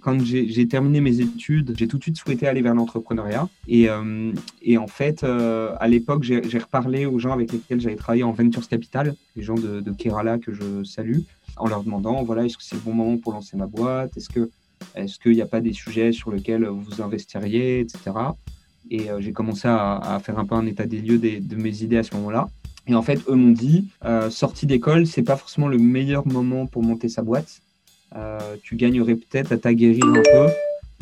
quand j'ai terminé mes études, j'ai tout de suite souhaité aller vers l'entrepreneuriat. Et, et, en fait, à l'époque, j'ai reparlé aux gens avec lesquels j'avais travaillé en Ventures Capital, les gens de, Kerala que je salue, en leur demandant, voilà, est-ce que c'est le bon moment pour lancer ma boîte? Est-ce que est-ce qu'il n'y a pas des sujets sur lesquels vous investiriez, etc. Et j'ai commencé à, faire un peu un état des lieux de mes idées à ce moment-là. Et en fait, eux m'ont dit, euh, sortie d'école, c'est pas forcément le meilleur moment pour monter sa boîte. Euh, tu gagnerais peut-être à t'aguerrir un peu.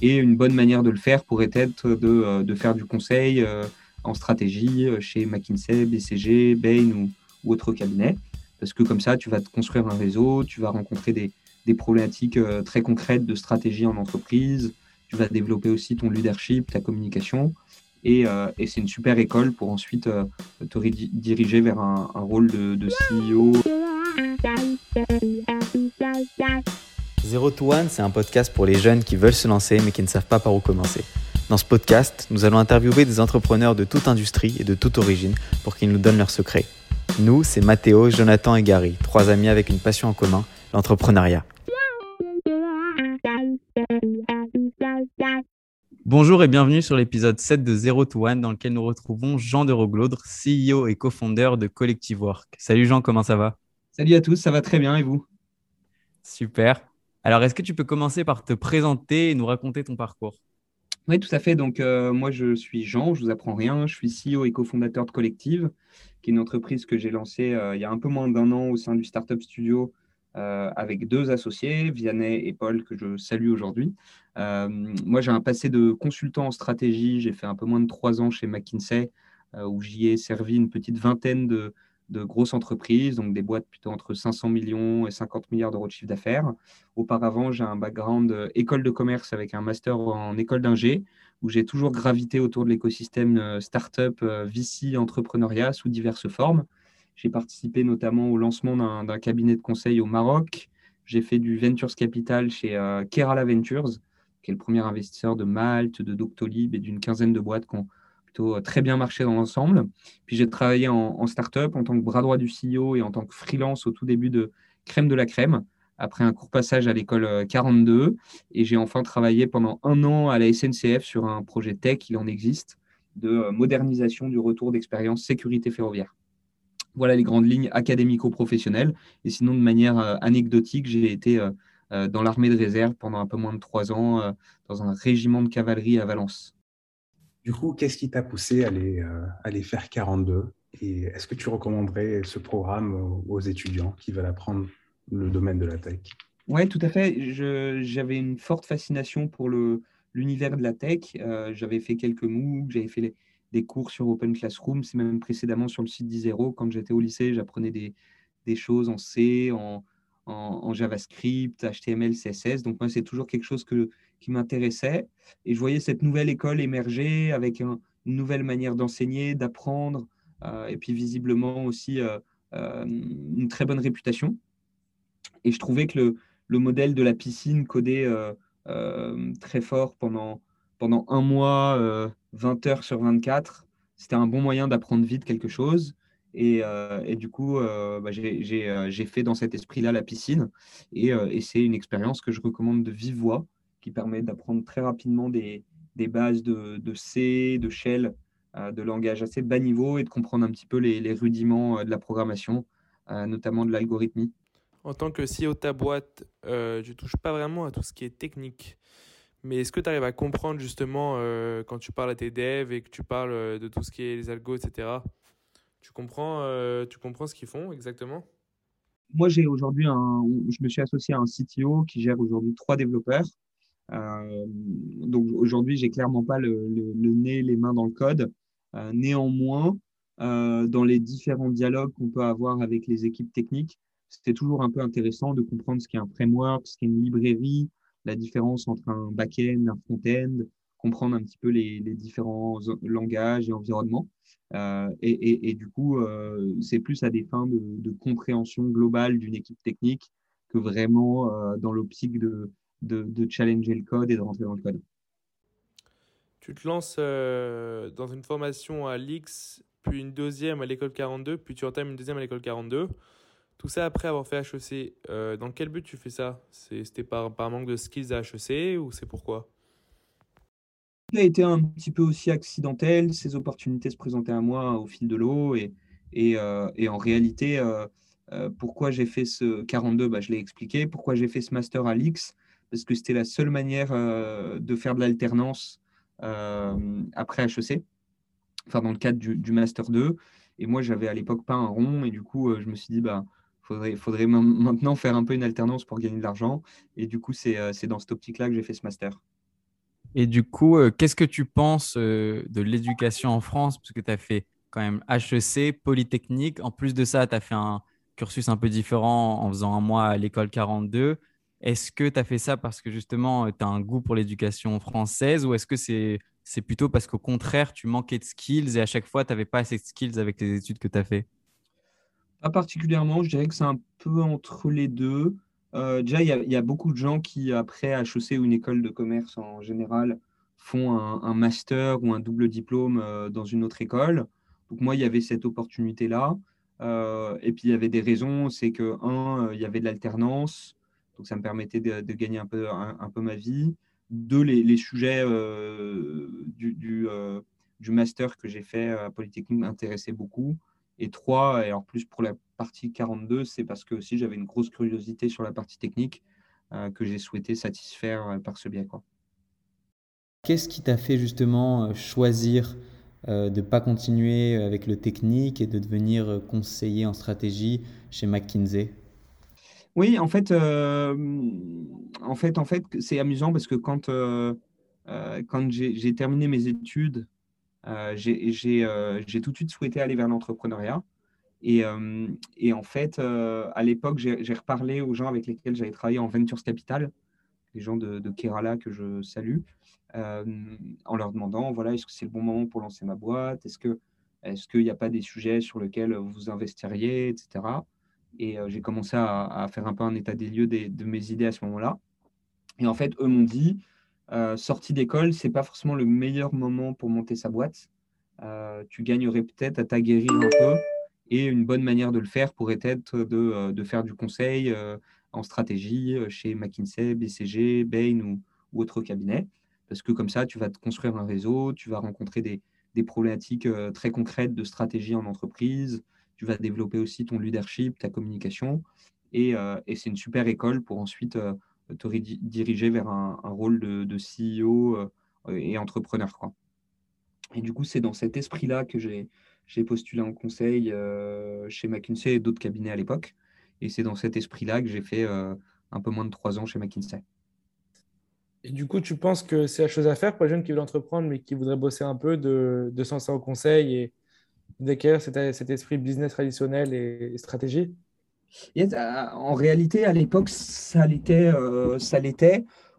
Et une bonne manière de le faire pourrait être de, euh, de faire du conseil euh, en stratégie chez McKinsey, BCG, Bain ou, ou autres cabinets. Parce que comme ça, tu vas te construire un réseau, tu vas rencontrer des, des problématiques très concrètes de stratégie en entreprise, tu vas développer aussi ton leadership, ta communication. Euh, et, c'est une super école pour ensuite te diriger vers un, rôle de, CEO. Zero to One, c'est un podcast pour les jeunes qui veulent se lancer mais qui ne savent pas par où commencer. Dans ce podcast, nous allons interviewer des entrepreneurs de toute industrie et de toute origine pour qu'ils nous donnent leurs secrets. Nous, c'est Mathéo, Jonathan et Gary, trois amis avec une passion en commun, l'entrepreneuriat. Bonjour et bienvenue sur l'épisode 7 de Zero to One dans lequel nous retrouvons Jean de Roglaudre, CEO et co-founder de Collective Work. Salut Jean, comment ça va? Salut à tous, ça va très bien et vous? Super. Alors, est-ce que tu peux commencer par te présenter et nous raconter ton parcours? Oui, tout à fait. Donc, euh, moi, je suis Jean, je vous apprends rien. Je suis CEO et cofondateur de Collective, qui est une entreprise que j'ai lancée euh, il y a un peu moins d'un an au sein du Startup Studio euh, avec deux associés, Vianney et Paul, que je salue aujourd'hui. Moi, j'ai un passé de consultant en stratégie. J'ai fait un peu moins de trois ans chez McKinsey, où j'y ai servi une petite vingtaine de, grosses entreprises, donc des boîtes plutôt entre 500 millions et 50 milliards d'euros de chiffre d'affaires. Auparavant, j'ai un background école de commerce avec un master en école d'ingé, où j'ai toujours gravité autour de l'écosystème startup, VC, entrepreneuriat sous diverses formes. J'ai participé notamment au lancement d'un cabinet de conseil au Maroc. J'ai fait du Ventures Capital chez euh, Kerala Ventures, qui est le premier investisseur de Malte, de Doctolib et d'une quinzaine de boîtes qui ont plutôt euh, très bien marché dans l'ensemble. Puis j'ai travaillé en, en startup en tant que bras droit du CEO et en tant que freelance au tout début de Crème de la Crème, après un court passage à l'école 42. Euh, et j'ai enfin travaillé pendant un an à la SNCF sur un projet tech, il en existe, de modernisation du retour d'expérience sécurité ferroviaire. Voilà les grandes lignes académico-professionnelles. Et sinon, de manière euh, anecdotique, j'ai été euh, euh, dans l'armée de réserve pendant un peu moins de trois ans, dans un régiment de cavalerie à Valence. Du coup, qu'est-ce qui t'a poussé à aller, à aller faire 42 Et est-ce que tu recommanderais ce programme aux étudiants qui veulent apprendre le domaine de la tech? Oui, tout à fait. J'avais une forte fascination pour l'univers de la tech. j'avais fait quelques MOOC, j'avais fait les, des cours sur Open Classroom. C'est même précédemment sur le site d'Isero. Quand j'étais au lycée, j'apprenais des, choses en C, en, JavaScript, HTML, CSS. Donc moi, c'est toujours quelque chose que, qui m'intéressait. Et je voyais cette nouvelle école émerger avec une nouvelle manière d'enseigner, d'apprendre, euh, et puis visiblement aussi euh, euh, une très bonne réputation. Et je trouvais que le, le modèle de la piscine codé très fort pendant, pendant un mois 20 heures sur 24, c'était un bon moyen d'apprendre vite quelque chose. Et, euh, du coup, euh, bah, j'ai fait dans cet esprit-là la piscine. Et, c'est une expérience que je recommande de vive voix, qui permet d'apprendre très rapidement des, bases de, C, de shell, de langage assez bas niveau et de comprendre un petit peu les, les rudiments de la programmation, notamment de l'algorithmie. En tant que CEO de ta boîte, je ne touche pas vraiment à tout ce qui est technique. Mais est-ce que tu arrives à comprendre justement euh, quand tu parles à tes devs et que tu parles euh, de tout ce qui est les algos, etc. Tu comprends, euh, tu comprends ce qu'ils font exactement? Moi, j'ai aujourd'hui un, je me suis associé à un CTO qui gère aujourd'hui trois développeurs. Donc aujourd'hui, j'ai clairement pas le, nez, les mains dans le code. néanmoins, dans les différents dialogues qu'on peut avoir avec les équipes techniques, c'était toujours un peu intéressant de comprendre ce qu'est un framework, ce qu'est une librairie, la différence entre un back-end, un front-end, comprendre un petit peu les, différents langages et environnements. Euh, et, du coup, euh, c'est plus à des fins de, compréhension globale d'une équipe technique que vraiment euh, dans l'optique de, de, challenger le code et de rentrer dans le code. Tu te lances dans une formation à l'X, puis une deuxième à l'école 42, puis tu entames une deuxième à l'école 42. Tout ça après avoir fait HEC. dans quel but tu fais ça? C'était par, par manque de skills à HEC ou c'est pourquoi? A été un petit peu aussi accidentel. Ces opportunités se présentaient à moi au fil de l'eau. Et, et, euh, et, en réalité, euh, euh, pourquoi j'ai fait ce 42 bah, Je l'ai expliqué. Pourquoi j'ai fait ce master à l'IX Parce que c'était la seule manière de faire de l'alternance après HEC, enfin dans le cadre du, master 2. Et moi, j'avais à l'époque pas un rond. Et du coup, je me suis dit, bah, faudrait, faudrait maintenant faire un peu une alternance pour gagner de l'argent. Et du coup, c'est dans cette optique-là que j'ai fait ce master. Et du coup, euh, qu'est-ce que tu penses euh, de l'éducation en France? Parce que tu as fait quand même HEC, Polytechnique. En plus de ça, tu as fait un cursus un peu différent en faisant un mois à l'école 42. Est-ce que tu as fait ça parce que justement, euh, tu as un goût pour l'éducation française ou est-ce que c'est plutôt parce qu'au contraire, tu manquais de skills et à chaque fois, tu n'avais pas assez de skills avec les études que tu as fait? Pas particulièrement, je dirais que c'est un peu entre les deux. Euh, déjà, il y, a beaucoup de gens qui, après HEC ou une école de commerce en général, font un, master ou un double diplôme euh, dans une autre école. Donc moi, il y avait cette opportunité-là. Et puis, il y avait des raisons. C'est que, un, il y avait de l'alternance. Donc, ça me permettait de, gagner un peu, ma vie. Deux, les, sujets du, du, master que j'ai fait à Polytechnique m'intéressaient beaucoup. Et trois, et en plus pour la partie 42, c'est parce que aussi j'avais une grosse curiosité sur la partie technique euh, que j'ai souhaité satisfaire euh, par ce biais. Qu'est-ce qui t'a fait justement euh, choisir de ne pas continuer avec le technique et de devenir conseiller en stratégie chez McKinsey? Oui, en fait, en fait, en fait c'est amusant parce que quand, quand j'ai terminé mes études j'ai tout de suite souhaité aller vers l'entrepreneuriat. Et, et, en fait, à l'époque, j'ai reparlé aux gens avec lesquels j'avais travaillé en Ventures Capital, les gens de, Kerala que je salue, en leur demandant voilà, est-ce que c'est le bon moment pour lancer ma boîte? Est-ce qu'il est qu'il n'y a pas des sujets sur lesquels vous investiriez, etc. Et j'ai commencé à, faire un peu un état des lieux de mes idées à ce moment-là. Et en fait, eux m'ont dit euh, sortie d'école, c'est pas forcément le meilleur moment pour monter sa boîte. Euh, tu gagnerais peut-être à t'aguerrir un peu et une bonne manière de le faire pourrait être de, euh, faire du conseil en stratégie chez McKinsey, BCG, Bain ou, ou autre cabinet. Parce que comme ça, tu vas te construire un réseau, tu vas rencontrer des, problématiques très concrètes de stratégie en entreprise, tu vas développer aussi ton leadership, ta communication. Et, et c'est une super école pour ensuite te diriger vers un, rôle de, CEO euh, et entrepreneur. Quoi. Et du coup, c'est dans cet esprit-là que j'ai postulé en conseil euh, chez McKinsey et d'autres cabinets à l'époque. Et c'est dans cet esprit-là que j'ai fait euh, un peu moins de trois ans chez McKinsey. Et du coup, tu penses que c'est la chose à faire pour les jeunes qui veulent entreprendre, mais qui voudraient bosser un peu, de, de s'en au conseil et d'acquérir cet, cet, esprit business traditionnel et stratégie? Euh, en réalité, à l'époque, ça l'était. Euh.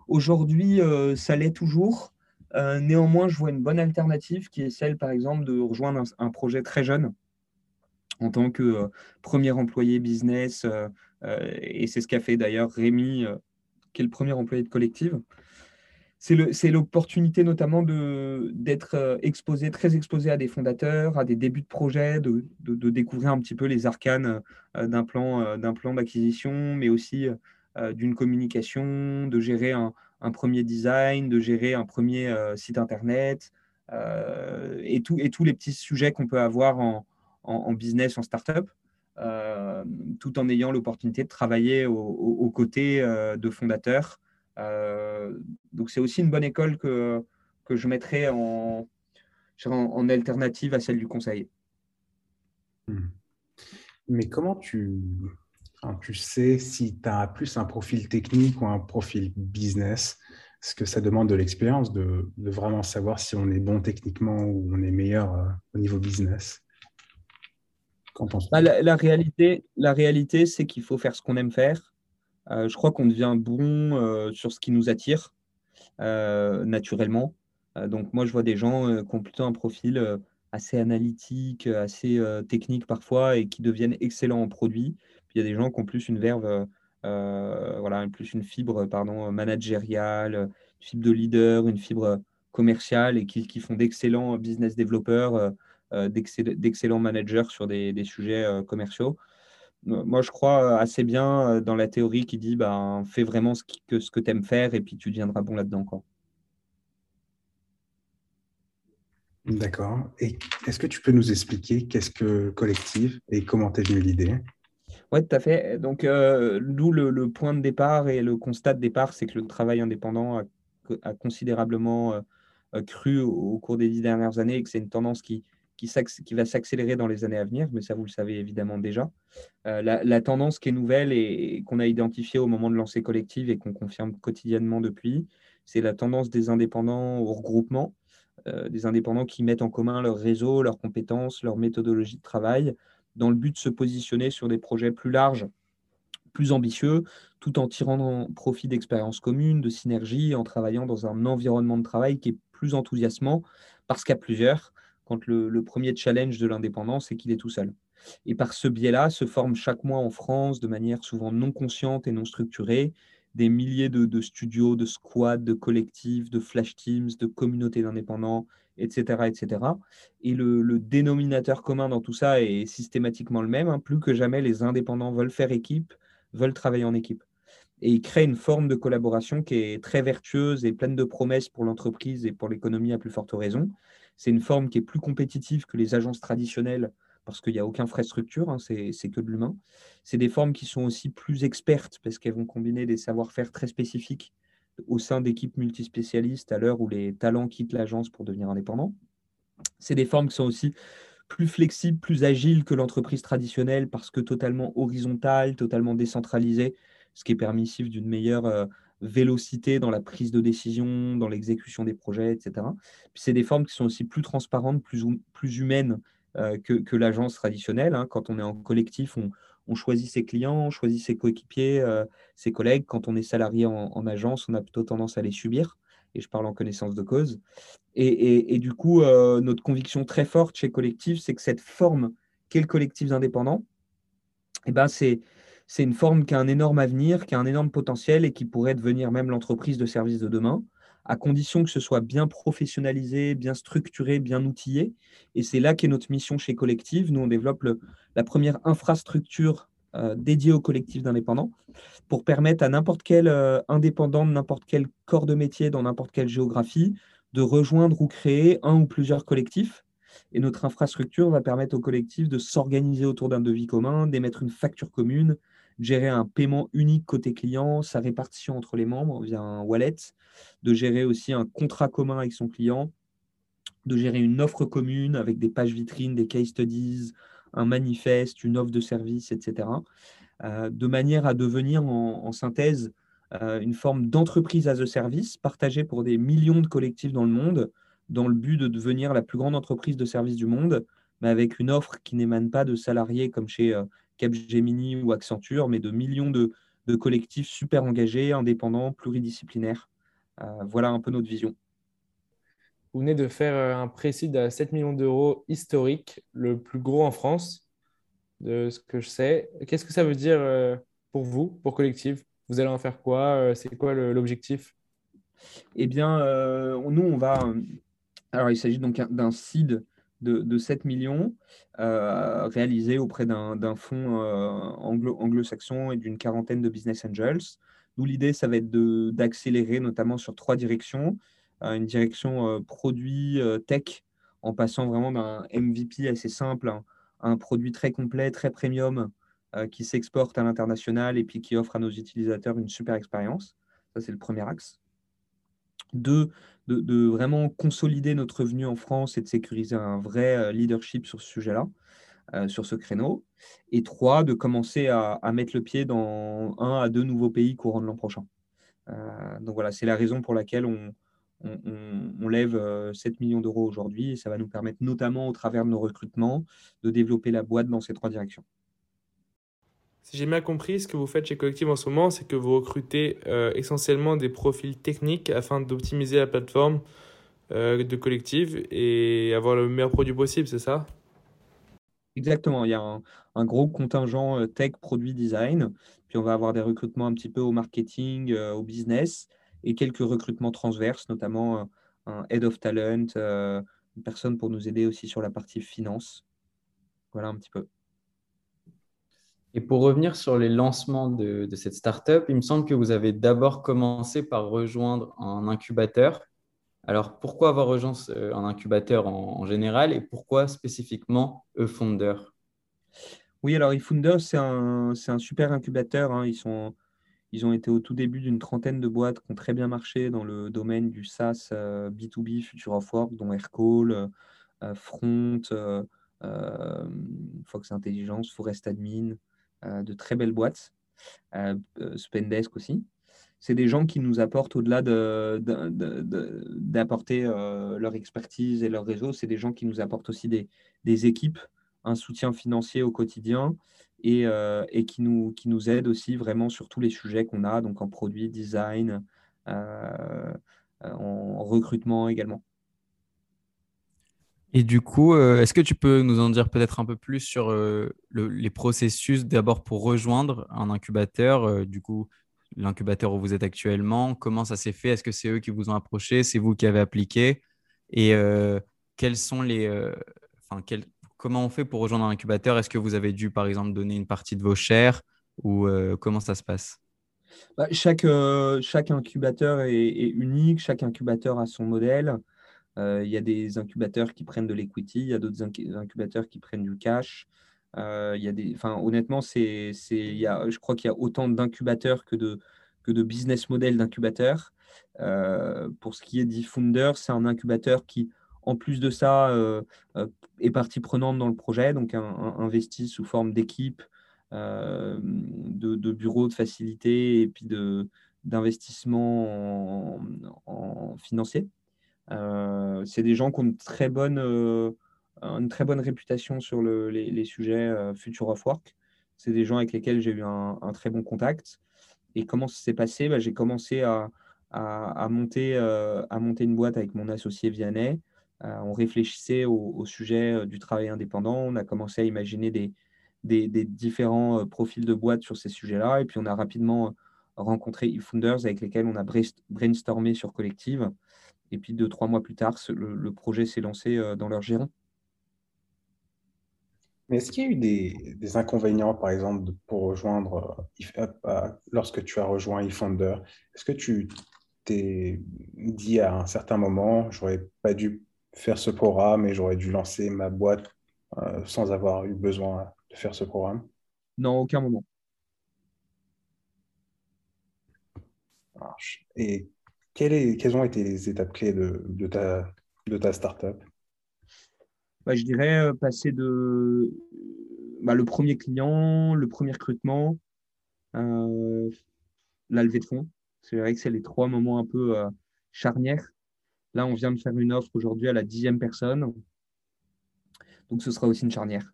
Aujourd'hui, euh, ça l'est toujours. néanmoins, je vois une bonne alternative qui est celle, par exemple, de rejoindre un, projet très jeune en tant que premier employé business. et c'est ce qu'a fait d'ailleurs Rémi, qui est le premier employé de collective c'est l'opportunité notamment d'être euh, exposé, très exposé à des fondateurs, à des débuts de projet, de, découvrir un petit peu les arcanes euh, d'un plan euh, d'acquisition, mais aussi d'une communication, de gérer un, premier design, de gérer un premier site internet, et, et tous les petits sujets qu'on peut avoir en, business, en startup. tout en ayant l'opportunité de travailler aux côtés de fondateurs euh, donc c'est aussi une bonne école que, que je mettrais en, en, alternative à celle du conseil. Hmm. Mais comment tu, tu sais si tu as plus un profil technique ou un profil business? Est-ce que ça demande de l'expérience de, de, vraiment savoir si on est bon techniquement ou on est meilleur euh, au niveau business? Bah, la, la, réalité, la réalité c'est qu'il faut faire ce qu'on aime faire euh, je crois qu'on devient bon euh, sur ce qui nous attire euh, naturellement. donc moi, je vois des gens qui ont plutôt un profil assez analytique, assez technique parfois, et qui deviennent excellents en produit. Puis il y a des gens qui ont plus une verve, voilà, plus une fibre pardon, managériale, une fibre de leader, une fibre commerciale, et qui, font d'excellents business développeurs, d'excellents managers sur des sujets commerciaux. Moi, je crois assez bien dans la théorie qui dit ben, fais vraiment ce, que, ce que tu aimes faire et puis tu deviendras bon là-dedans. D'accord. Et est-ce que tu peux nous expliquer qu'est-ce que collectif et comment t'es venue l'idée? Oui, tout à fait. Donc, euh, d'où le, point de départ et le constat de départ, c'est que le travail indépendant a, considérablement euh, euh, cru au, cours des dix dernières années et que c'est une tendance qui, qui, va s'accélérer dans les années à venir, mais ça, vous le savez évidemment déjà. la, la, tendance qui est nouvelle et, qu'on a identifiée au moment de lancer Collective et qu'on confirme quotidiennement depuis, c'est la tendance des indépendants au regroupement euh, des indépendants qui mettent en commun leur réseau, leurs compétences, leur méthodologie de travail, dans le but de se positionner sur des projets plus larges, plus ambitieux, tout en tirant profit d'expériences communes, de synergies, en travaillant dans un environnement de travail qui est plus enthousiasmant, parce qu'à plusieurs, quand le, premier challenge de l'indépendance, c'est qu'il est tout seul. Et par ce biais-là, se forment chaque mois en France, de manière souvent non consciente et non structurée, des milliers de, studios, de squads, de collectifs, de flash teams, de communautés d'indépendants, etc., etc. Et le, dénominateur commun dans tout ça est systématiquement le même. Hein. Plus que jamais, les indépendants veulent faire équipe, veulent travailler en équipe. Et ils créent une forme de collaboration qui est très vertueuse et pleine de promesses pour l'entreprise et pour l'économie à plus forte raison. C'est une forme qui est plus compétitive que les agences traditionnelles parce qu'il n'y a aucun frais structure, hein, c'est que de l'humain. C'est des formes qui sont aussi plus expertes parce qu'elles vont combiner des savoir-faire très spécifiques au sein d'équipes multispécialistes à l'heure où les talents quittent l'agence pour devenir indépendants. C'est des formes qui sont aussi plus flexibles, plus agiles que l'entreprise traditionnelle parce que totalement horizontales, totalement décentralisées, ce qui est permissif d'une meilleure euh, vélocité dans la prise de décision, dans l'exécution des projets, etc. C'est des formes qui sont aussi plus transparentes, plus, plus humaines euh, que, l'agence traditionnelle. Hein. Quand on est en collectif, on, choisit ses clients, on choisit ses coéquipiers, euh, ses collègues. Quand on est salarié en, agence, on a plutôt tendance à les subir. Et je parle en connaissance de cause. Et, du coup, euh, notre conviction très forte chez Collectif, c'est que cette forme qu'est le collectif indépendant, eh ben c'est, c'est une forme qui a un énorme avenir, qui a un énorme potentiel et qui pourrait devenir même l'entreprise de service de demain à condition que ce soit bien professionnalisé, bien structuré, bien outillé. Et c'est là qu'est notre mission chez Collective. Nous, on développe la première infrastructure euh, dédiée au collectif d'indépendants pour permettre à n'importe quel euh, indépendant de n'importe quel corps de métier dans n'importe quelle géographie de rejoindre ou créer un ou plusieurs collectifs. Et notre infrastructure va permettre au collectif de s'organiser autour d'un devis commun, d'émettre une facture commune, gérer un paiement unique côté client, sa répartition entre les membres via un wallet, de gérer aussi un contrat commun avec son client, de gérer une offre commune avec des pages vitrines, des case studies, un manifeste, une offre de service, etc. Euh, de manière à devenir en, synthèse euh, une forme d'entreprise as a service partagée pour des millions de collectifs dans le monde, dans le but de devenir la plus grande entreprise de service du monde, mais avec une offre qui n'émane pas de salariés comme chez euh, Capgemini ou Accenture, mais de millions de, collectifs super engagés, indépendants, pluridisciplinaires. Euh, voilà un peu notre vision. Vous venez de faire euh, un précis à 7 millions d'euros historique, le plus gros en France, de ce que je sais. Qu'est-ce que ça veut dire euh, pour vous, pour Collectif? Vous allez en faire quoi? C'est quoi l'objectif? Eh bien, nous, on va. Alors, il s'agit donc d'un seed de, 7 millions euh, réalisés auprès d'un fonds euh, anglo-saxon et d'une quarantaine de business angels. Nous, l'idée, ça va être d'accélérer notamment sur trois directions. Euh, une direction produit tech, en passant vraiment d'un MVP assez simple à un, produit très complet, très premium, qui s'exporte à l'international et puis qui offre à nos utilisateurs une super expérience. Ça, c'est le premier axe. Deux, de, vraiment consolider notre revenu en France et de sécuriser un vrai euh, leadership sur ce sujet-là, euh, sur ce créneau. Et trois, de commencer à, mettre le pied dans un à deux nouveaux pays courant de l'an prochain. Euh, donc voilà, c'est la raison pour laquelle on, on, lève 7 millions d'euros aujourd'hui et ça va nous permettre notamment au travers de nos recrutements de développer la boîte dans ces trois directions. Si j'ai bien compris, ce que vous faites chez Collective en ce moment, c'est que vous recrutez euh, essentiellement des profils techniques afin d'optimiser la plateforme euh, de Collective et avoir le meilleur produit possible, c'est ça? Exactement, il y a un, gros contingent euh, tech, produit, design, puis on va avoir des recrutements un petit peu au marketing, au business, et quelques recrutements transverses, notamment un head of talent, une personne pour nous aider aussi sur la partie finance. Voilà un petit peu. Et pour revenir sur les lancements de, cette startup, il me semble que vous avez d'abord commencé par rejoindre un incubateur. Alors, pourquoi avoir rejoint un incubateur en, général et pourquoi spécifiquement eFounder? Oui, alors eFounder, c'est un, un, super incubateur. Hein. Ils, sont, ils ont été au tout début d'une trentaine de boîtes qui ont très bien marché dans le domaine du SaaS B2B, euh, Future of Work, dont Aircall, euh, euh, Front, Fox Intelligence, Forest Admin, de très belles boîtes, Spendesk aussi c'est des gens qui nous apportent au-delà d'apporter euh, leur expertise et leur réseau, c'est des gens qui nous apportent aussi des, équipes, un soutien financier au quotidien et, euh, qui, nous, qui nous aident aussi vraiment sur tous les sujets qu'on a, donc en produit, design, euh, en recrutement également. Et du coup, est-ce que tu peux nous en dire peut-être un peu plus sur les processus d'abord pour rejoindre un incubateur Du coup, l'incubateur où vous êtes actuellement? Comment ça s'est fait? Est-ce que c'est eux qui vous ont approché? C'est vous qui avez appliqué? Et euh, quels sont les, euh, comment on fait pour rejoindre un incubateur? Est-ce que vous avez dû, par exemple, donner une partie de vos shares ou euh, comment ça se passe? Bah, chaque, chaque incubateur est, unique, chaque incubateur a son modèle. Il y a des incubateurs qui prennent de l'equity, il y a d'autres incubateurs qui prennent du cash. Euh, y a des, honnêtement, c'est, je crois qu'il y a autant d'incubateurs que de, que de business models d'incubateurs. Euh, pour ce qui est d'eFounder, c'est un incubateur qui, en plus de ça, euh, est partie prenante dans le projet, donc un, investi sous forme d'équipe, de, bureaux, de facilités et puis de, d'investissement en, financier. C'est des gens qui ont une très bonne bonne réputation sur les, sujets euh, Future of Work. C'est des gens avec lesquels j'ai eu un, très bon contact. Et comment ça s'est passé? Bah, J'ai commencé à, monter, euh, une boîte avec mon associé Vianney. Euh, on réfléchissait au, sujet du travail indépendant. On a commencé à imaginer des, des, différents profils de boîtes sur ces sujets-là. Et puis, on a rapidement rencontré eFounders avec lesquels on a brainstormé sur Collective. Et puis, deux, trois mois plus tard, le, le projet s'est lancé dans leur giron. Mais est-ce qu'il y a eu des, inconvénients, par exemple, pour rejoindre, euh, euh, lorsque tu as rejoint eFounder Est-ce que tu t'es dit à un certain moment, j'aurais pas dû faire ce programme et j'aurais dû lancer ma boîte euh, sans avoir eu besoin de faire ce programme? Non, aucun moment. Et quelles, ont été les étapes clés de, ta, de ta startup? Bah, je dirais euh, passer de bah, le premier client, le premier recrutement, euh, la levée de fonds. C'est vrai que c'est les trois moments un peu euh, charnières. Là, on vient de faire une offre aujourd'hui à la dixième personne. Donc, ce sera aussi une charnière.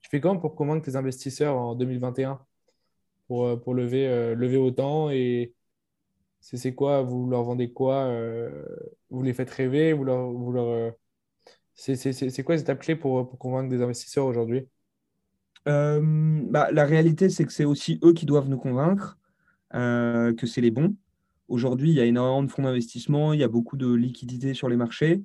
Tu fais comment pour convaincre tes investisseurs en 2021 pour, pour lever, lever autant et c'est quoi? Vous leur vendez quoi Vous les faites rêver Vous leur, vous leur c'est quoi les étapes clés pour, pour convaincre des investisseurs aujourd'hui? Euh, bah, La réalité, c'est que c'est aussi eux qui doivent nous convaincre euh, que c'est les bons. Aujourd'hui, il y a énormément de fonds d'investissement, il y a beaucoup de liquidités sur les marchés.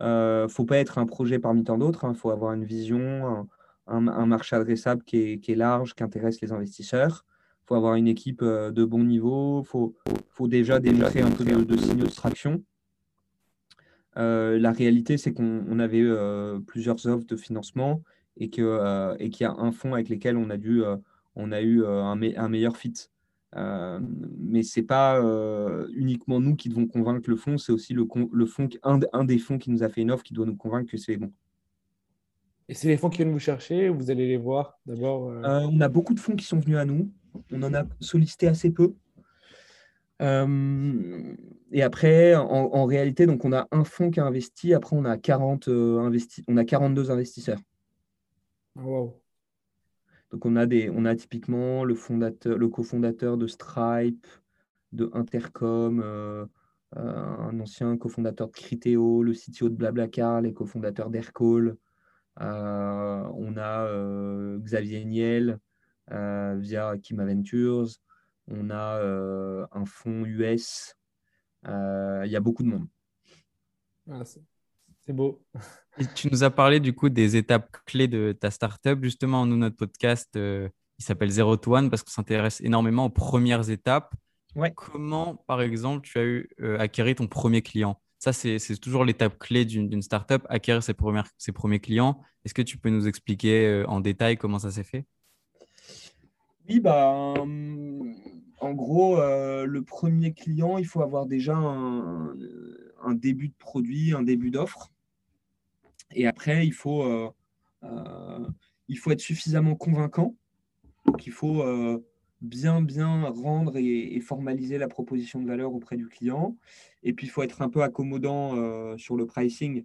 Il euh, ne faut pas être un projet parmi tant d'autres, il hein. faut avoir une vision, un, marché adressable qui est large, qui intéresse les investisseurs. Il faut avoir une équipe de bon niveau, il faut, faut, déjà démontrer un peu de, de signaux de traction. Euh, la réalité, c'est qu'on avait euh, plusieurs offres de financement et qu'il euh, et qu'il y a un fonds avec lequel on a, dû, on a eu un, un, meilleur fit. mais ce n'est pas uniquement nous qui devons convaincre le fonds, c'est aussi le, le fonds, un, un, des fonds qui nous a fait une offre qui doit nous convaincre que c'est bon. Et c'est les fonds qui viennent vous chercher ou vous allez les voir d'abord On a beaucoup de fonds qui sont venus à nous. On en a sollicité assez peu. Euh, et après, en, réalité, donc on a un fonds qui a investi, après on a, 40, euh, investi, on a 42 investisseurs. Wow. Donc on a, des, on a typiquement le, fondateur, le cofondateur de Stripe, de Intercom, euh, un ancien cofondateur de Criteo, le CTO de Blablacar, les cofondateurs d'Aircall. on a Xavier Niel via Kim Ventures on a euh, un fonds US. Euh, il y a beaucoup de monde. Ah, c'est beau. tu nous as parlé du coup des étapes clés de ta startup. Justement, nous, notre podcast, euh, il s'appelle Zero to One parce qu'on s'intéresse énormément aux premières étapes. Ouais. Comment, par exemple, tu as eu euh, acquérir ton premier client? Ça, c'est toujours l'étape clé d'une startup, acquérir ses, premières, ses premiers clients. Est-ce que tu peux nous expliquer euh, en détail comment ça s'est fait? Oui, bah, en gros, euh, le premier client, il faut avoir déjà un, début de produit, un début d'offre. Et après, il faut, euh, euh, il faut être suffisamment convaincant. Donc, il faut euh, bien, bien rendre et, formaliser la proposition de valeur auprès du client. Et puis, il faut être un peu accommodant sur le pricing.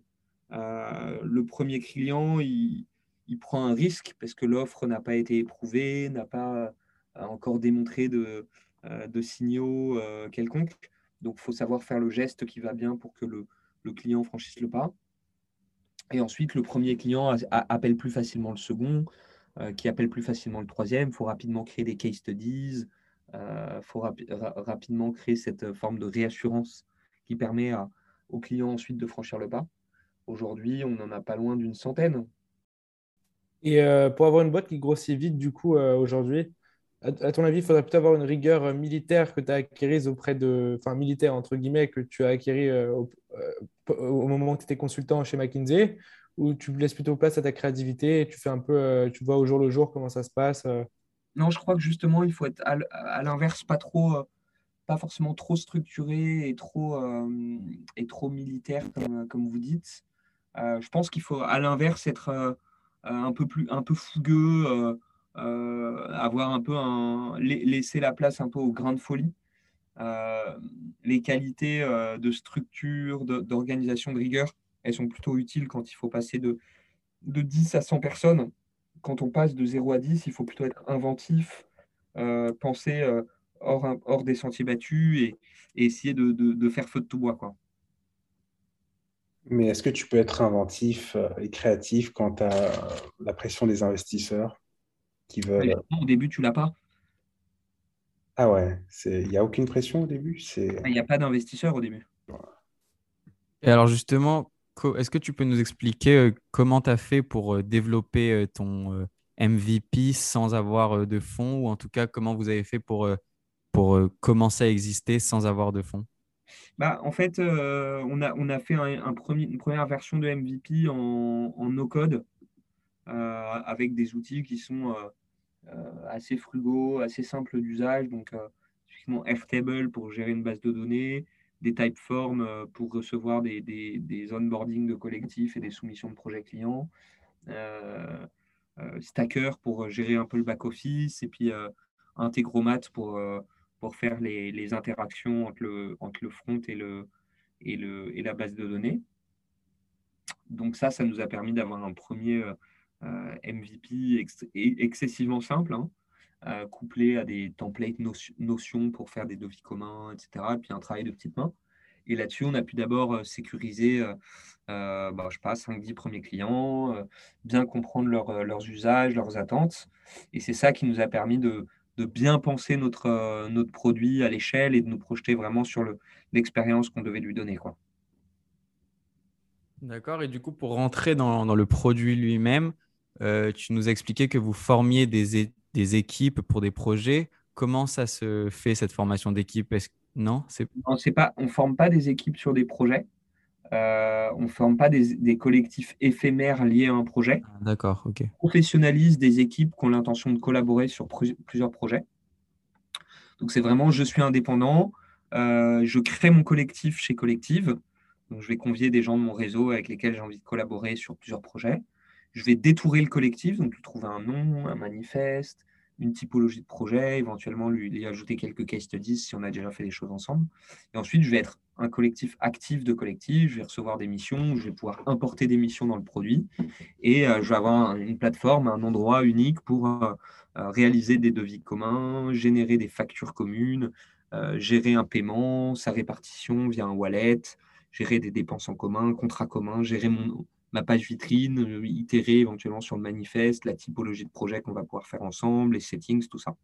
le premier client, il, il, prend un risque parce que l'offre n'a pas été éprouvée, n'a pas encore démontré de, de signaux quelconques. Donc, il faut savoir faire le geste qui va bien pour que le, client franchisse le pas. Et ensuite, le premier client appelle plus facilement le second, euh, qui appelle plus facilement le troisième. Il faut rapidement créer des case studies. Il euh, faut rapidement créer cette forme de réassurance qui permet au client ensuite de franchir le pas. Aujourd'hui, on n'en a pas loin d'une centaine. Et euh, pour avoir une boîte qui grossit vite, du coup, aujourd'hui, à, ton avis, il faudrait plutôt avoir une rigueur euh, militaire que tu as acquérise auprès de. Enfin, militaire, entre guillemets, que tu as acquéri euh, euh, au, moment où tu étais consultant chez McKinsey, ou tu laisses plutôt place à ta créativité et tu fais un peu. tu vois au jour le jour comment ça se passe Non, je crois que justement, il faut être à, l'inverse, pas trop. pas forcément trop structuré et trop, et trop militaire, comme vous dites. je pense qu'il faut, à l'inverse, être un, peu plus, un peu fougueux euh, avoir un peu laisser la place un peu au grain de folie. Euh, les qualités euh, de structure, d'organisation, de, rigueur, elles sont plutôt utiles quand il faut passer de, de 10 à 100 personnes. Quand on passe de 0 à 10, il faut plutôt être inventif, penser hors, hors, des sentiers battus et, essayer de, de, faire feu de tout bois. Quoi. Mais est-ce que tu peux être inventif et créatif quant à la pression des investisseurs veulent. Au début, tu l'as pas. Ah ouais, il n'y a aucune pression au début Il n'y a pas d'investisseur au début. Et alors justement, est-ce que tu peux nous expliquer euh, comment tu as fait pour euh, développer euh, ton MVP sans avoir de fonds? Ou en tout cas comment vous avez fait pour, pour commencer à exister sans avoir de fonds? Bah, en fait, on, a, on a fait une première version de MVP en, no-code avec des outils qui sont euh, assez frugaux, assez simples d'usage. Donc, euh, typiquement Airtable pour gérer une base de données, des typeforms euh, pour recevoir des, des, des onboarding de collectifs et des soumissions de projets clients. Stacker pour gérer un peu le back-office et puis Integromat pour, pour faire les, interactions entre le, entre le front et, le, et, le, et la base de données. Donc ça, ça nous a permis d'avoir un premier, euh, MVP excessivement simple, hein, euh, couplé à des templates notions pour faire des devis communs, etc. Et puis un travail de petite main. Et là-dessus, on a pu d'abord euh, sécuriser, bah, je sais pas, 5-10 premiers clients, bien comprendre leurs usages, leurs attentes. Et c'est ça qui nous a permis de, de bien penser notre, notre produit à l'échelle et de nous projeter vraiment sur l'expérience qu'on devait lui donner. Quoi. D'accord. Et du coup, pour rentrer dans, dans le produit lui-même, euh, tu nous as expliqué que vous formiez des, des, équipes pour des projets. Comment ça se fait, cette formation d'équipe? Non, c'est pas. On ne forme pas des équipes sur des projets. Euh, on ne forme pas des, des, collectifs éphémères liés à un projet. Ah, d'accord, ok. On professionnalise des équipes qui ont l'intention de collaborer sur plusieurs projets. Donc, c'est vraiment je suis indépendant, euh, je crée mon collectif chez Collective. Donc, je vais convier des gens de mon réseau avec lesquels j'ai envie de collaborer sur plusieurs projets. Je vais détourer le collectif, donc trouver un nom, un manifeste, une typologie de projet, éventuellement lui, ajouter quelques case studies si on a déjà fait des choses ensemble. Et ensuite, je vais être un collectif actif de collectif, je vais recevoir des missions, je vais pouvoir importer des missions dans le produit et euh, je vais avoir une plateforme, un endroit unique pour euh, euh, réaliser des devis communs, générer des factures communes, gérer un paiement, sa répartition via un wallet, gérer des dépenses en commun, contrat commun, gérer mon, ma page vitrine, euh, itérer éventuellement sur le manifeste, la typologie de projet qu'on va pouvoir faire ensemble, les settings, tout ça.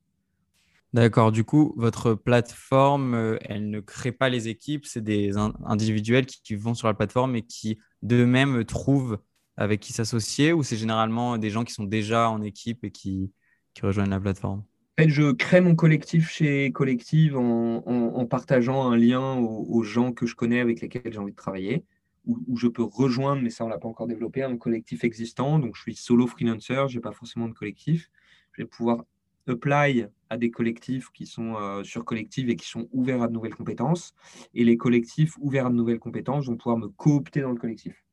D'accord. Du coup, votre plateforme, euh, elle ne crée pas les équipes, c'est des individuels qui, vont sur la plateforme et qui d'eux-mêmes trouvent avec qui s'associer ou c'est généralement des gens qui sont déjà en équipe et qui, qui rejoignent la plateforme? En fait, je crée mon collectif chez Collective en, partageant un lien aux, gens que je connais avec lesquels j'ai envie de travailler, où, je peux rejoindre, mais ça on l'a pas encore développé, un collectif existant. Donc je suis solo freelancer, je n'ai pas forcément de collectif. Je vais pouvoir apply à des collectifs qui sont euh, sur collective et qui sont ouverts à de nouvelles compétences. Et les collectifs ouverts à de nouvelles compétences vont pouvoir me coopter dans le collectif.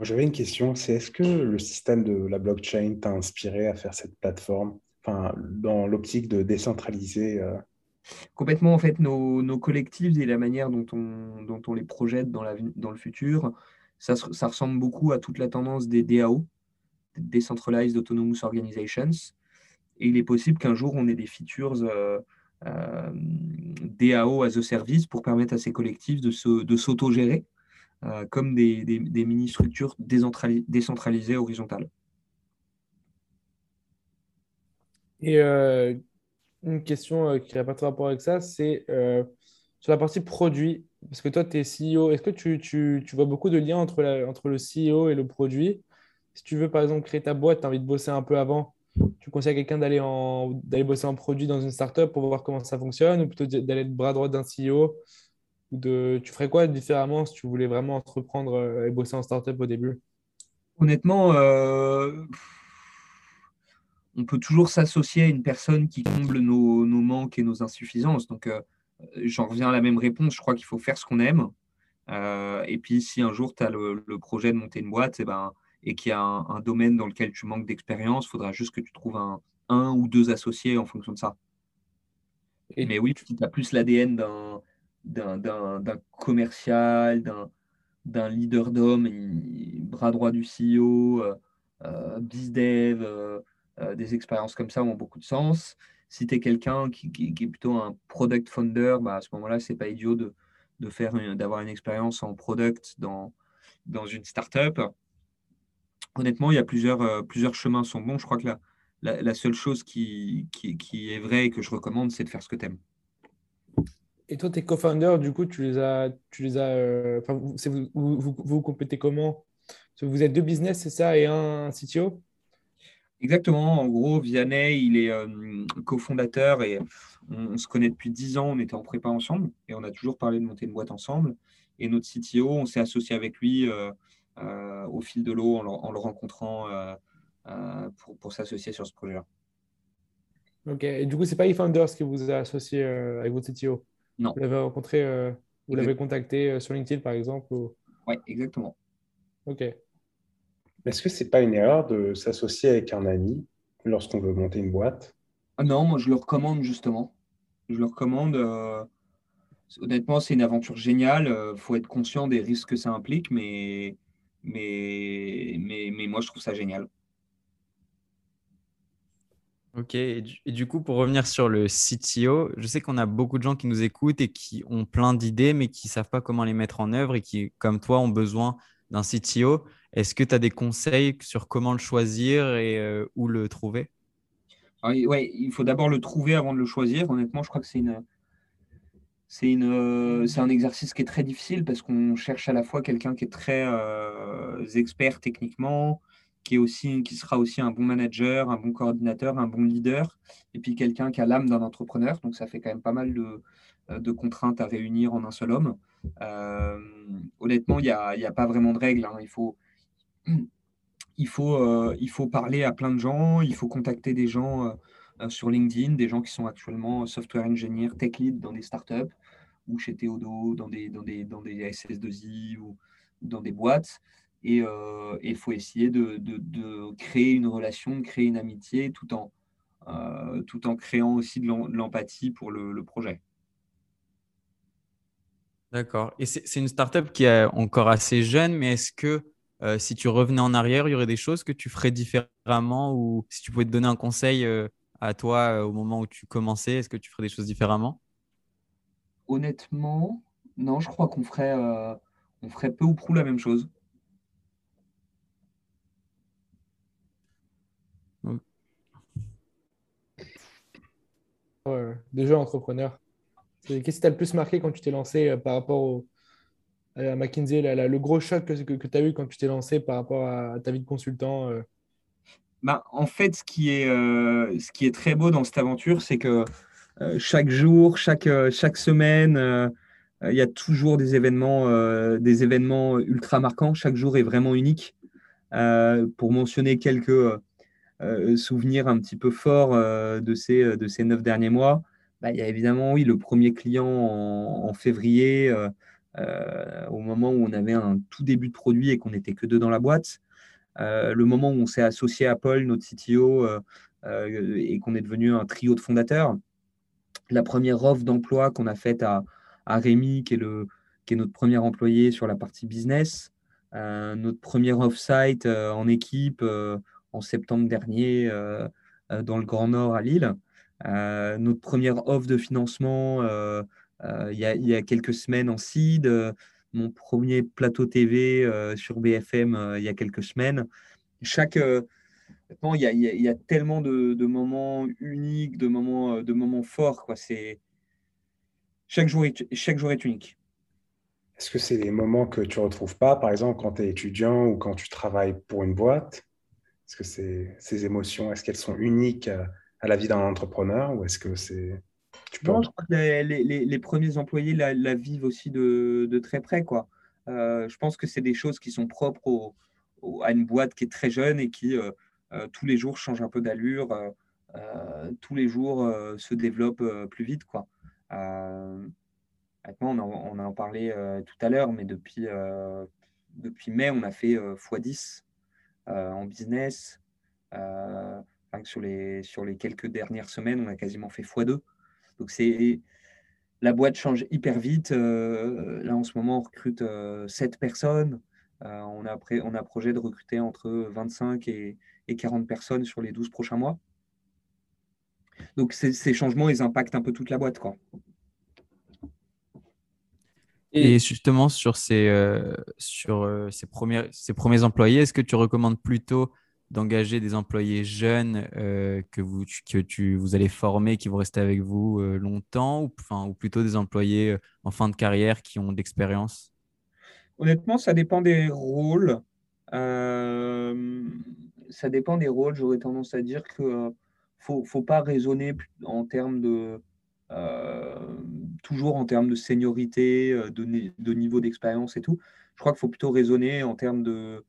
J'avais une question, c'est est-ce que le système de la blockchain t'a inspiré à faire cette plateforme? Enfin, dans l'optique de décentraliser euh? Complètement, en fait, nos, collectifs et la manière dont on, les projette dans, le futur, ça, ressemble beaucoup à toute la tendance des DAO, Decentralized Autonomous Organizations. Et il est possible qu'un jour, on ait des features euh, euh, DAO as a service pour permettre à ces collectifs de, s'autogérer euh, comme des, mini-structures décentralisées horizontales. Une question qui n'a pas de rapport avec ça, c'est sur la partie produit. Parce que toi, tu es CEO. Est-ce que tu, tu, tu, vois beaucoup de liens entre, la, entre le CEO et le produit? Si tu veux, par exemple, créer ta boîte, tu as envie de bosser un peu avant tu conseilles à quelqu'un d'aller bosser en produit dans une startup pour voir comment ça fonctionne ou plutôt d'aller être bras droit d'un CEO ou de, Tu ferais quoi différemment si tu voulais vraiment entreprendre euh, et bosser en startup au début? Honnêtement, euh, on peut toujours s'associer à une personne qui comble nos, nos manques et nos insuffisances. Donc, euh, j'en reviens à la même réponse. Je crois qu'il faut faire ce qu'on aime. et puis, si un jour tu as le, le, projet de monter une boîte, et eh ben, et qu'il y a un, domaine dans lequel tu manques d'expérience, il faudra juste que tu trouves un, un, ou deux associés en fonction de ça. Et Mais oui, tu as plus l'ADN d'un commercial, d'un leader d'homme, bras droit du CEO, euh, euh, bizdev, euh, euh, des expériences comme ça ont beaucoup de sens. Si tu es quelqu'un qui, est plutôt un product founder, bah à ce moment-là, ce n'est pas idiot de, de faire d'avoir une expérience en product dans, dans une startup honnêtement, il y a plusieurs, euh, plusieurs chemins sont bons. Je crois que la, la, seule chose qui, qui, est vraie et que je recommande, c'est de faire ce que tu aimes. Et toi, tes co-founders, du coup, tu les as. Tu les as euh, vous, vous, vous, vous, complétez comment? Vous êtes deux business, c'est ça, et un CTO Exactement. En gros, Vianney, il est euh, cofondateur et on, se connaît depuis dix ans. On était en prépa ensemble et on a toujours parlé de monter une boîte ensemble. Et notre CTO, on s'est associé avec lui euh, au fil de l'eau en, le rencontrant euh, euh, pour, pour s'associer sur ce projet-là. Ok, et du coup, c'est pas eFounders qui vous a associé avec votre CTO Non. Vous l'avez rencontré, vous l'avez contacté sur LinkedIn par exemple Oui, exactement. Ok. Est-ce que c'est pas une erreur de s'associer avec un ami lorsqu'on veut monter une boîte? Ah Non, moi je le recommande justement. Je le recommande. honnêtement, c'est une aventure géniale. Il faut être conscient des risques que ça implique, mais mais, mais, mais moi, je trouve ça génial. Ok, et du, coup, pour revenir sur le CTO, je sais qu'on a beaucoup de gens qui nous écoutent et qui ont plein d'idées, mais qui ne savent pas comment les mettre en œuvre et qui, comme toi, ont besoin d'un CTO. Est-ce que tu as des conseils sur comment le choisir et euh, où le trouver? Oui, il faut d'abord le trouver avant de le choisir. Honnêtement, je crois que c'est une, euh, c'est un exercice qui est très difficile parce qu'on cherche à la fois quelqu'un qui est très euh, expert techniquement, qui, est aussi, qui sera aussi un bon manager, un bon coordinateur, un bon leader, et puis quelqu'un qui a l'âme d'un entrepreneur. Donc ça fait quand même pas mal de, euh, contraintes à réunir en un seul homme. honnêtement, il n'y a, a, pas vraiment de règles. Hein. Il, faut, il, faut, il faut parler à plein de gens, il faut contacter des gens sur LinkedIn, des gens qui sont actuellement software engineer, tech lead dans des startups ou chez Théodo, dans des, dans des, dans des SS2I ou, dans des boîtes. Et il euh, faut essayer de, de, créer une relation, de créer une amitié tout en, euh, tout en créant aussi de l'empathie pour le, projet. D'accord. Et c'est une startup qui est encore assez jeune, mais est-ce que euh, si tu revenais en arrière, il y aurait des choses que tu ferais différemment ou si tu pouvais te donner un conseil à toi au moment où tu commençais, est-ce que tu ferais des choses différemment? Honnêtement, non, je crois qu'on ferait, euh, on ferait peu ou prou la même chose. déjà entrepreneur. Qu'est-ce qui t'a le plus marqué quand tu t'es lancé euh, par rapport à McKinsey, le gros choc que, que, tu as eu quand tu t'es lancé par rapport à, ta vie de consultant euh? bah, En fait, ce qui, est, ce qui est très beau dans cette aventure, c'est que chaque jour, chaque, chaque semaine, il y a toujours des événements, des événements ultra marquants. Chaque jour est vraiment unique. pour mentionner quelques souvenirs un petit peu forts de, ces, de ces neuf derniers mois, bah, il y a évidemment oui, le premier client en, février, euh, euh, au moment où on avait un tout début de produit et qu'on n'était que deux dans la boîte. Euh, le moment où on s'est associé à Paul, notre CTO, et qu'on est devenu un trio de fondateurs. La première offre d'emploi qu'on a faite à, Rémi, qui est, notre premier employé sur la partie business. notre premier off-site en équipe en septembre dernier dans le Grand Nord à Lille. Euh, notre première offre de financement euh, euh, il y, a quelques semaines en seed, mon premier plateau TV sur BFM il y a quelques semaines. Chaque, il y, a, il y, a, tellement de, moments uniques, de moments, de moments forts. Quoi. C'est, chaque, jour est, chaque jour est unique. Est-ce que c'est des moments que tu ne retrouves pas, par exemple, quand tu es étudiant ou quand tu travailles pour une boîte? Est-ce que c'est, ces émotions, est-ce qu'elles sont uniques à la vie d'un entrepreneur ou est-ce que c'est tu non, je crois que les, les, les premiers employés la, la, vivent aussi de, de très près. Quoi. Euh, je pense que c'est des choses qui sont propres au, à une boîte qui est très jeune et qui euh, euh, tous les jours change un peu d'allure, tous les jours se développe plus vite. Quoi. Maintenant, on en, on en parlait tout à l'heure, mais depuis, depuis mai, on a fait x10 en business sur les, sur les quelques dernières semaines, on a quasiment fait x2. Donc c'est la boîte change hyper vite. Euh, là, en ce moment, on recrute euh, 7 personnes. Euh, on, a on a projet de recruter entre 25 et, et, 40 personnes sur les 12 prochains mois. Donc ces changements, ils impactent un peu toute la boîte. Quoi. Et justement, sur ces, euh, sur, ces, premiers, ces premiers employés, est-ce que tu recommandes plutôt d'engager des employés jeunes euh, que, vous, que tu, vous allez former, qui vont rester avec vous euh, longtemps, ou, enfin, ou plutôt des employés euh, en fin de carrière qui ont de l'expérience? Honnêtement, ça dépend des rôles. ça dépend des rôles. J'aurais tendance à dire qu'il ne faut, faut, pas raisonner en termes de... toujours en termes de seniorité, de, de niveau d'expérience et tout. Je crois qu'il faut plutôt raisonner en termes de,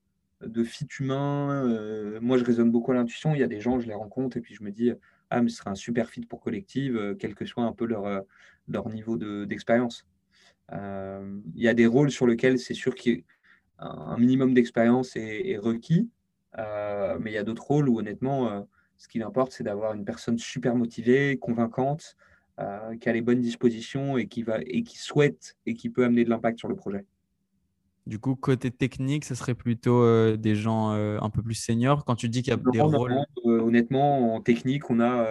de fit humain. Euh, moi, je raisonne beaucoup à l'intuition. Il y a des gens, je les rencontre et puis je me dis, ah, mais ce serait un super fit pour collective, euh, quel que soit un peu leur, euh, leur niveau d'expérience. il y a des rôles sur lesquels c'est sûr qu'un minimum d'expérience est, requis, mais il y a d'autres rôles où honnêtement, ce qui importe, c'est d'avoir une personne super motivée, convaincante, qui a les bonnes dispositions et qui, va, et qui souhaite et qui peut amener de l'impact sur le projet. Du coup, côté technique, ce serait plutôt euh, des gens euh, un peu plus seniors. Quand tu dis qu'il y a des rôles. Euh, honnêtement, en technique, on a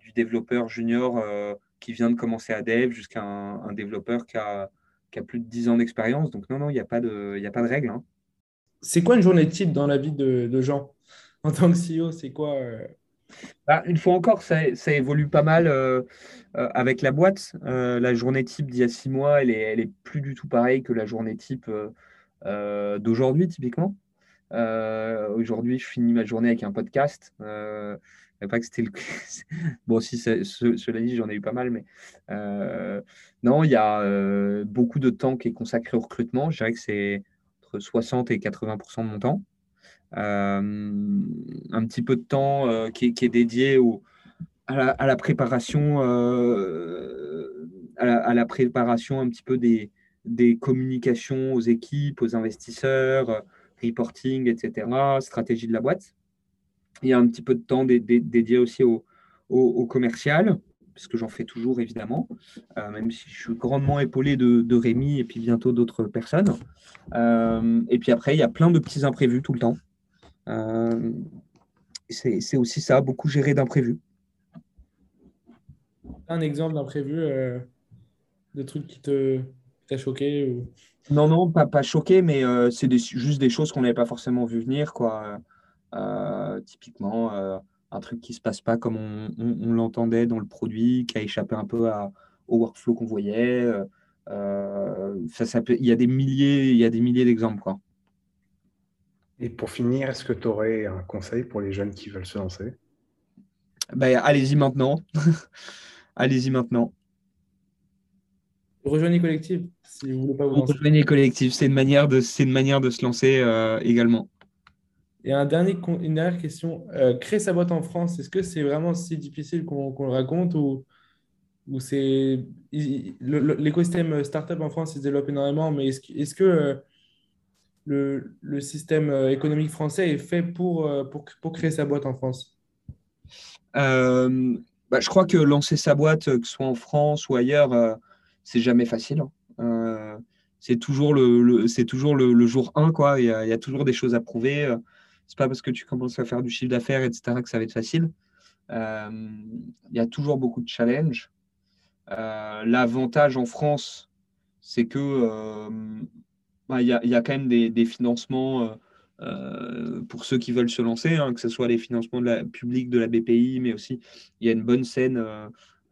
du développeur junior qui vient de commencer à dev jusqu'à un, développeur qui a, plus de 10 ans d'expérience. Donc, non, non, il n'y a, pas de, a pas de règle. Hein. C'est quoi une journée type dans la vie de, de Jean? En tant que CEO, c'est quoi bah, une fois encore, ça, évolue pas mal euh, euh, avec la boîte. Euh, la journée type d'il y a six mois, elle est, plus du tout pareille que la journée type d'aujourd'hui, typiquement. Aujourd'hui, je finis ma journée avec un podcast. pas que c'était le... bon, si cela dit, j'en ai eu pas mal, mais non, il y a beaucoup de temps qui est consacré au recrutement. Je dirais que c'est entre 60 et 80% de mon temps. Euh, un petit peu de temps euh, qui, est dédié au, à, la, préparation, euh, à la, préparation un petit peu des, des communications aux équipes, aux investisseurs, reporting, etc., stratégie de la boîte. Il y a un petit peu de temps dédié aussi au, commercial, parce que j'en fais toujours évidemment, même si je suis grandement épaulé de, de Rémi et puis bientôt d'autres personnes. et puis après, il y a plein de petits imprévus tout le temps. Euh, c'est aussi ça, beaucoup gérer d'imprévus. Un exemple d'imprévu, euh, de trucs qui te t'a choqué ou... Non, non, pas, pas choqué, mais euh, c'est juste des choses qu'on n'avait pas forcément vu venir. Quoi. typiquement, un truc qui ne se passe pas comme on, l'entendait dans le produit, qui a échappé un peu à, au workflow qu'on voyait. ça, ça il y a des milliers, il y a des milliers d'exemples. Et pour finir, est-ce que tu aurais un conseil pour les jeunes qui veulent se lancer? Ben, Allez-y maintenant. allez-y maintenant. Rejoignez Collective si vous voulez pas vous lancer. Rejoignez Collective, c'est une, manière de, une manière de se lancer euh, également. Et un dernier, une dernière question. Euh, créer sa boîte en France, est-ce que c'est vraiment si difficile qu'on le raconte ou, ou c'est l'écosystème startup en France il se développe énormément, mais est-ce est que euh, le, système économique français est fait pour, pour, pour créer sa boîte en France bah, Je crois que lancer sa boîte, que ce soit en France ou ailleurs, c'est jamais facile. Hein. Euh, c'est toujours, le, toujours le, jour 1, quoi. Il y, a, toujours des choses à prouver. Euh, c'est pas parce que tu commences à faire du chiffre d'affaires, etc., que ça va être facile. Euh, il y a toujours beaucoup de challenges. L'avantage en France, c'est que bah, il y, a, quand même des, financements pour ceux qui veulent se lancer, hein, que ce soit les financements publics de la BPI, mais aussi il y a une bonne scène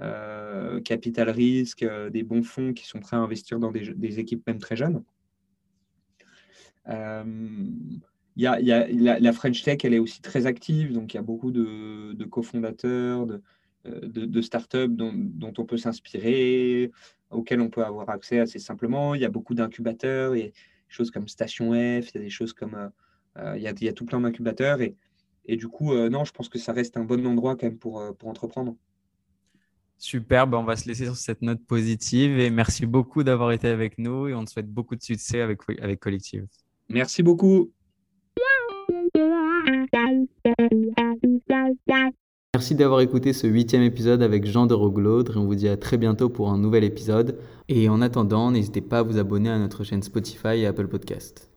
euh, capital risque, euh, des bons fonds qui sont prêts à investir dans des, équipes même très jeunes. Euh, y a, la, French Tech, elle est aussi très active, donc il y a beaucoup de, cofondateurs, de, startups dont, on peut s'inspirer, auxquels on peut avoir accès assez simplement. Il y a beaucoup d'incubateurs, il y a des choses comme Station F, il y a des choses comme. il, y a, il, y a, tout plein d'incubateurs. Et, et, du coup, non, je pense que ça reste un bon endroit quand même pour, pour entreprendre. Super, on va se laisser sur cette note positive et merci beaucoup d'avoir été avec nous et on te souhaite beaucoup de succès avec, avec Collective. Merci beaucoup. Merci d'avoir écouté ce huitième épisode avec Jean de Roglaude et on vous dit à très bientôt pour un nouvel épisode. Et en attendant, n'hésitez pas à vous abonner à notre chaîne Spotify et Apple Podcast.